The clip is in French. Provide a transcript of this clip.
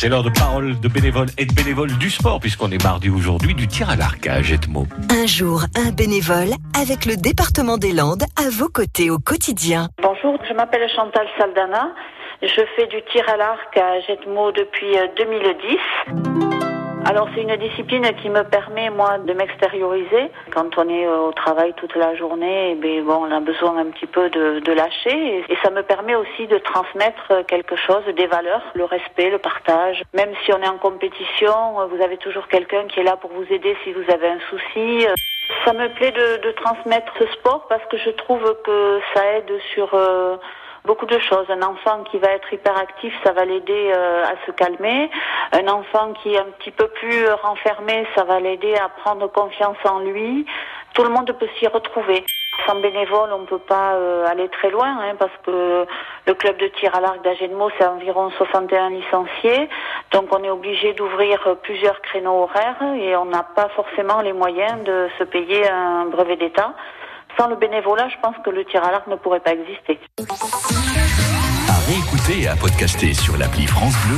C'est l'heure de parole de bénévoles et de bénévoles du sport, puisqu'on est mardi aujourd'hui, du tir à l'arc à Jetmo. Un jour, un bénévole avec le département des Landes à vos côtés au quotidien. Bonjour, je m'appelle Chantal Saldana. Je fais du tir à l'arc à Jetmo depuis 2010. Alors c'est une discipline qui me permet moi de m'extérioriser. Quand on est au travail toute la journée, ben bon, on a besoin un petit peu de, de lâcher et, ça me permet aussi de transmettre quelque chose, des valeurs, le respect, le partage. Même si on est en compétition, vous avez toujours quelqu'un qui est là pour vous aider si vous avez un souci. Ça me plaît de, de transmettre ce sport parce que je trouve que ça aide sur euh, beaucoup de choses. Un enfant qui va être hyperactif, ça va l'aider euh, à se calmer. Un enfant qui est un petit peu plus renfermé, ça va l'aider à prendre confiance en lui. Tout le monde peut s'y retrouver. Sans bénévole, on ne peut pas euh, aller très loin hein, parce que le club de tir à l'arc d'Agenmo, c'est environ 61 licenciés. Donc on est obligé d'ouvrir plusieurs créneaux horaires et on n'a pas forcément les moyens de se payer un brevet d'État. Sans le bénévolat, je pense que le tir à l'arc ne pourrait pas exister.